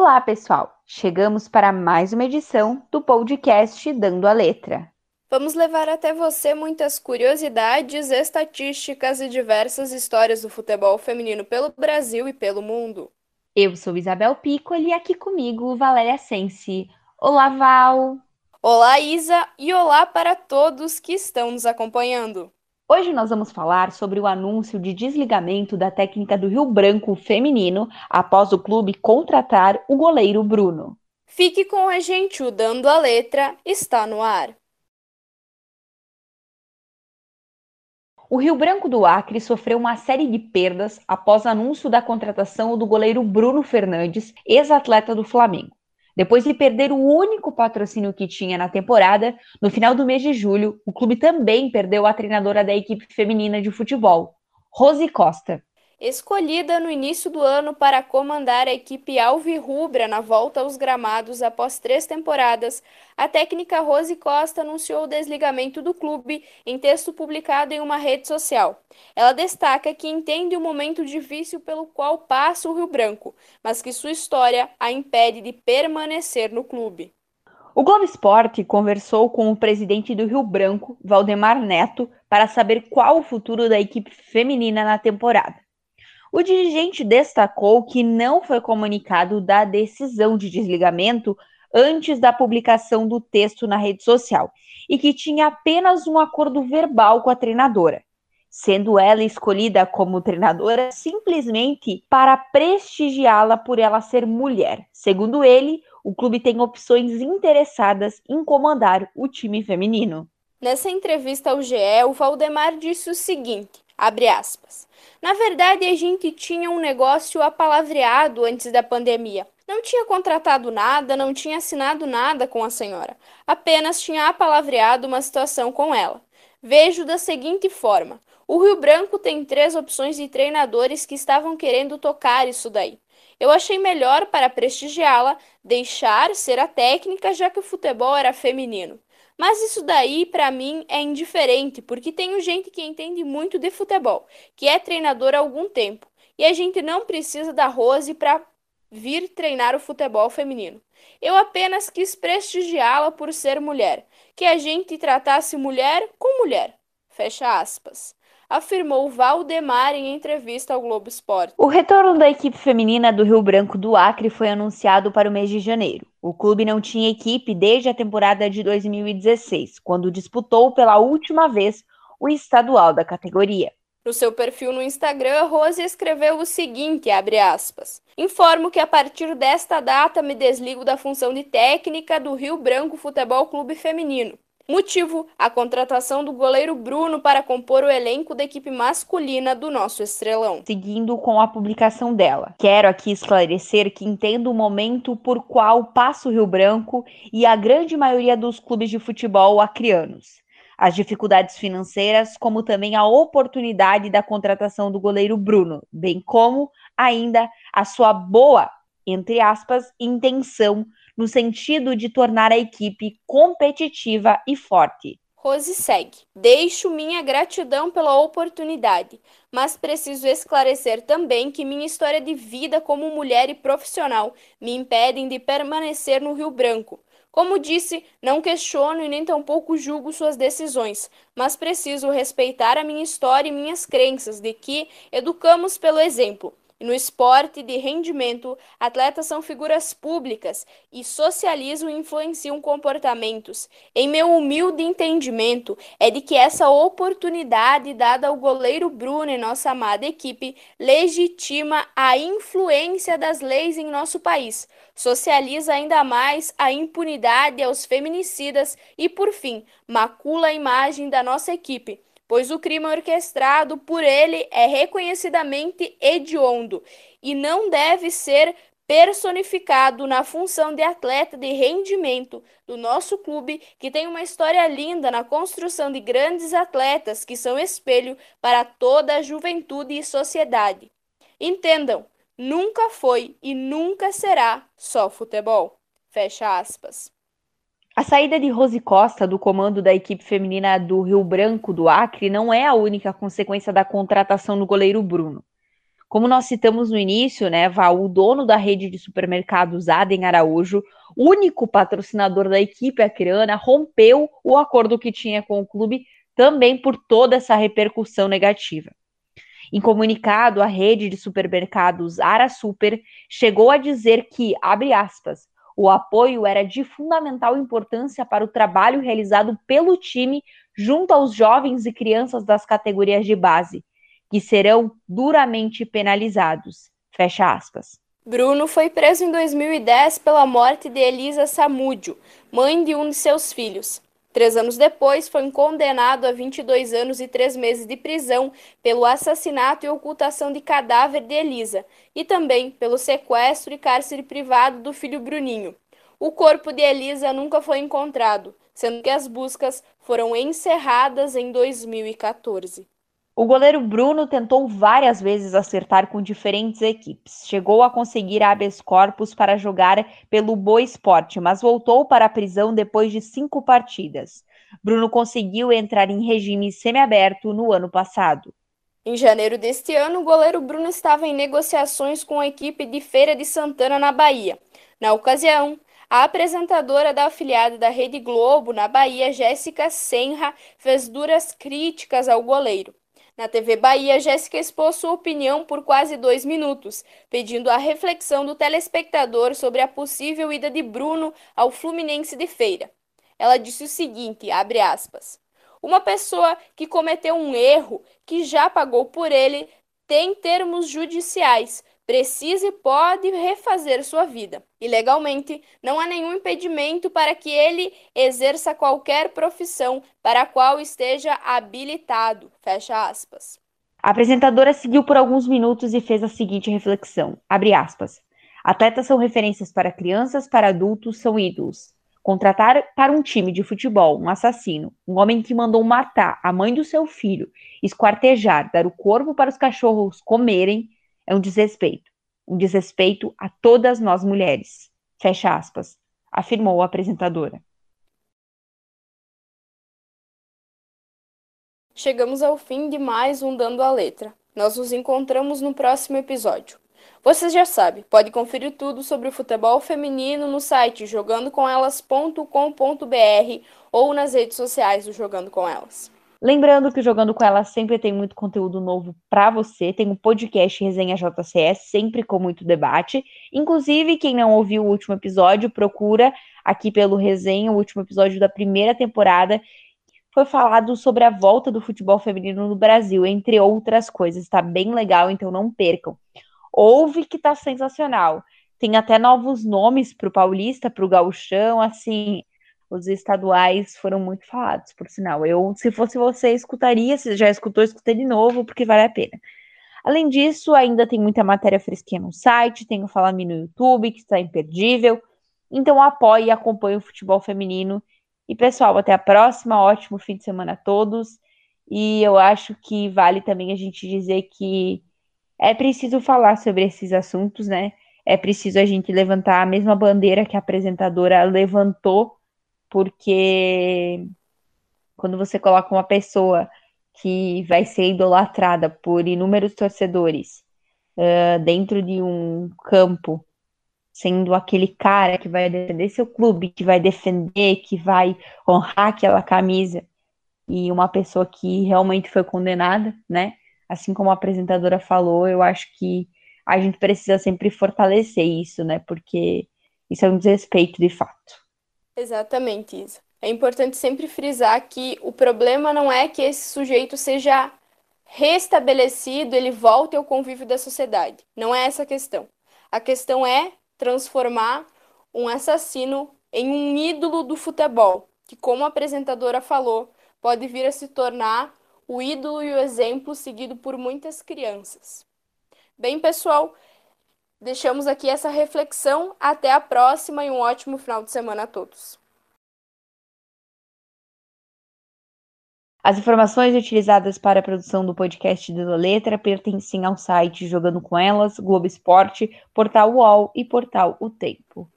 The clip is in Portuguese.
Olá, pessoal! Chegamos para mais uma edição do podcast Dando a Letra. Vamos levar até você muitas curiosidades, estatísticas e diversas histórias do futebol feminino pelo Brasil e pelo mundo. Eu sou Isabel Piccoli e aqui comigo Valéria Sensi. Olá, Val! Olá, Isa, e olá para todos que estão nos acompanhando. Hoje nós vamos falar sobre o anúncio de desligamento da técnica do Rio Branco feminino após o clube contratar o goleiro Bruno. Fique com a gente, o Dando a Letra está no ar. O Rio Branco do Acre sofreu uma série de perdas após anúncio da contratação do goleiro Bruno Fernandes, ex-atleta do Flamengo. Depois de perder o único patrocínio que tinha na temporada, no final do mês de julho, o clube também perdeu a treinadora da equipe feminina de futebol, Rose Costa. Escolhida no início do ano para comandar a equipe alvirrubra na volta aos gramados após três temporadas, a técnica Rose Costa anunciou o desligamento do clube em texto publicado em uma rede social. Ela destaca que entende o momento difícil pelo qual passa o Rio Branco, mas que sua história a impede de permanecer no clube. O Globo Esporte conversou com o presidente do Rio Branco, Valdemar Neto, para saber qual o futuro da equipe feminina na temporada. O dirigente destacou que não foi comunicado da decisão de desligamento antes da publicação do texto na rede social e que tinha apenas um acordo verbal com a treinadora, sendo ela escolhida como treinadora simplesmente para prestigiá-la por ela ser mulher. Segundo ele, o clube tem opções interessadas em comandar o time feminino. Nessa entrevista ao GE, o Valdemar disse o seguinte: abre aspas. Na verdade, a gente tinha um negócio apalavreado antes da pandemia. Não tinha contratado nada, não tinha assinado nada com a senhora. Apenas tinha apalavreado uma situação com ela. Vejo da seguinte forma: o Rio Branco tem três opções de treinadores que estavam querendo tocar isso daí. Eu achei melhor para prestigiá-la deixar ser a técnica, já que o futebol era feminino. Mas isso daí, para mim, é indiferente, porque tenho gente que entende muito de futebol, que é treinador há algum tempo, e a gente não precisa da Rose para vir treinar o futebol feminino. Eu apenas quis prestigiá-la por ser mulher, que a gente tratasse mulher com mulher. Fecha aspas afirmou Valdemar em entrevista ao Globo Esporte. O retorno da equipe feminina do Rio Branco do Acre foi anunciado para o mês de janeiro. O clube não tinha equipe desde a temporada de 2016, quando disputou pela última vez o estadual da categoria. No seu perfil no Instagram, Rose escreveu o seguinte, aspas, Informo que a partir desta data me desligo da função de técnica do Rio Branco Futebol Clube Feminino. Motivo: a contratação do goleiro Bruno para compor o elenco da equipe masculina do nosso estrelão. Seguindo com a publicação dela, quero aqui esclarecer que entendo o momento por qual passa o Rio Branco e a grande maioria dos clubes de futebol acrianos. As dificuldades financeiras, como também a oportunidade da contratação do goleiro Bruno, bem como ainda a sua boa, entre aspas, intenção no sentido de tornar a equipe competitiva e forte. Rose segue. Deixo minha gratidão pela oportunidade, mas preciso esclarecer também que minha história de vida como mulher e profissional me impedem de permanecer no Rio Branco. Como disse, não questiono e nem tampouco julgo suas decisões, mas preciso respeitar a minha história e minhas crenças de que educamos pelo exemplo. E no esporte de rendimento, atletas são figuras públicas e socializam e influenciam comportamentos. Em meu humilde entendimento, é de que essa oportunidade dada ao goleiro Bruno e nossa amada equipe legitima a influência das leis em nosso país, socializa ainda mais a impunidade aos feminicidas e, por fim, macula a imagem da nossa equipe pois o crime orquestrado por ele é reconhecidamente hediondo e não deve ser personificado na função de atleta de rendimento do nosso clube, que tem uma história linda na construção de grandes atletas que são espelho para toda a juventude e sociedade. Entendam, nunca foi e nunca será só futebol. Fecha aspas. A saída de Rose Costa do comando da equipe feminina do Rio Branco do Acre não é a única consequência da contratação do goleiro Bruno. Como nós citamos no início, né, Val, o dono da rede de supermercados Adem Araújo, único patrocinador da equipe acreana, rompeu o acordo que tinha com o clube também por toda essa repercussão negativa. Em comunicado, a rede de supermercados Ara Super chegou a dizer que, abre aspas, o apoio era de fundamental importância para o trabalho realizado pelo time junto aos jovens e crianças das categorias de base, que serão duramente penalizados. Fecha aspas. Bruno foi preso em 2010 pela morte de Elisa Samúdio, mãe de um de seus filhos. Três anos depois, foi condenado a 22 anos e três meses de prisão pelo assassinato e ocultação de cadáver de Elisa e também pelo sequestro e cárcere privado do filho Bruninho. O corpo de Elisa nunca foi encontrado, sendo que as buscas foram encerradas em 2014. O goleiro Bruno tentou várias vezes acertar com diferentes equipes. Chegou a conseguir habeas corpus para jogar pelo Boa Esporte, mas voltou para a prisão depois de cinco partidas. Bruno conseguiu entrar em regime semiaberto no ano passado. Em janeiro deste ano, o goleiro Bruno estava em negociações com a equipe de Feira de Santana, na Bahia. Na ocasião, a apresentadora da afiliada da Rede Globo, na Bahia, Jéssica Senra, fez duras críticas ao goleiro. Na TV Bahia, Jéssica expôs sua opinião por quase dois minutos, pedindo a reflexão do telespectador sobre a possível ida de Bruno ao Fluminense de Feira. Ela disse o seguinte, abre aspas, uma pessoa que cometeu um erro, que já pagou por ele, tem termos judiciais, precisa e pode refazer sua vida. E legalmente, não há nenhum impedimento para que ele exerça qualquer profissão para a qual esteja habilitado. Fecha aspas. A apresentadora seguiu por alguns minutos e fez a seguinte reflexão: abre aspas. Atletas são referências para crianças, para adultos, são ídolos. Contratar para um time de futebol um assassino, um homem que mandou matar a mãe do seu filho, esquartejar, dar o corpo para os cachorros comerem, é um desrespeito. Um desrespeito a todas nós mulheres. Fecha aspas, afirmou a apresentadora. Chegamos ao fim de mais um Dando a Letra. Nós nos encontramos no próximo episódio. Vocês já sabem, pode conferir tudo sobre o futebol feminino no site jogandocomelas.com.br ou nas redes sociais do Jogando com Elas. Lembrando que o Jogando com Ela sempre tem muito conteúdo novo para você. Tem um podcast Resenha JCS, sempre com muito debate. Inclusive, quem não ouviu o último episódio, procura aqui pelo Resenha, o último episódio da primeira temporada. Foi falado sobre a volta do futebol feminino no Brasil, entre outras coisas. Está bem legal, então não percam. Ouve que tá sensacional. Tem até novos nomes para o Paulista, para o Gauchão, assim, os estaduais foram muito falados, por sinal. Eu, se fosse você, escutaria, se já escutou, escutei de novo, porque vale a pena. Além disso, ainda tem muita matéria fresquinha no site, tem o Fala no YouTube, que está imperdível. Então apoie e acompanhe o futebol feminino. E pessoal, até a próxima, ótimo fim de semana a todos. E eu acho que vale também a gente dizer que é preciso falar sobre esses assuntos, né? É preciso a gente levantar a mesma bandeira que a apresentadora levantou porque quando você coloca uma pessoa que vai ser idolatrada por inúmeros torcedores uh, dentro de um campo, sendo aquele cara que vai defender seu clube, que vai defender, que vai honrar aquela camisa, e uma pessoa que realmente foi condenada, né? Assim como a apresentadora falou, eu acho que a gente precisa sempre fortalecer isso, né? Porque isso é um desrespeito de fato. Exatamente, Isa. É importante sempre frisar que o problema não é que esse sujeito seja restabelecido, ele volte ao convívio da sociedade. Não é essa a questão. A questão é transformar um assassino em um ídolo do futebol, que, como a apresentadora falou, pode vir a se tornar o ídolo e o exemplo seguido por muitas crianças. Bem, pessoal, Deixamos aqui essa reflexão. Até a próxima e um ótimo final de semana a todos. As informações utilizadas para a produção do podcast da Letra pertencem ao site Jogando com Elas, Globo Esporte, Portal UOL e Portal O Tempo.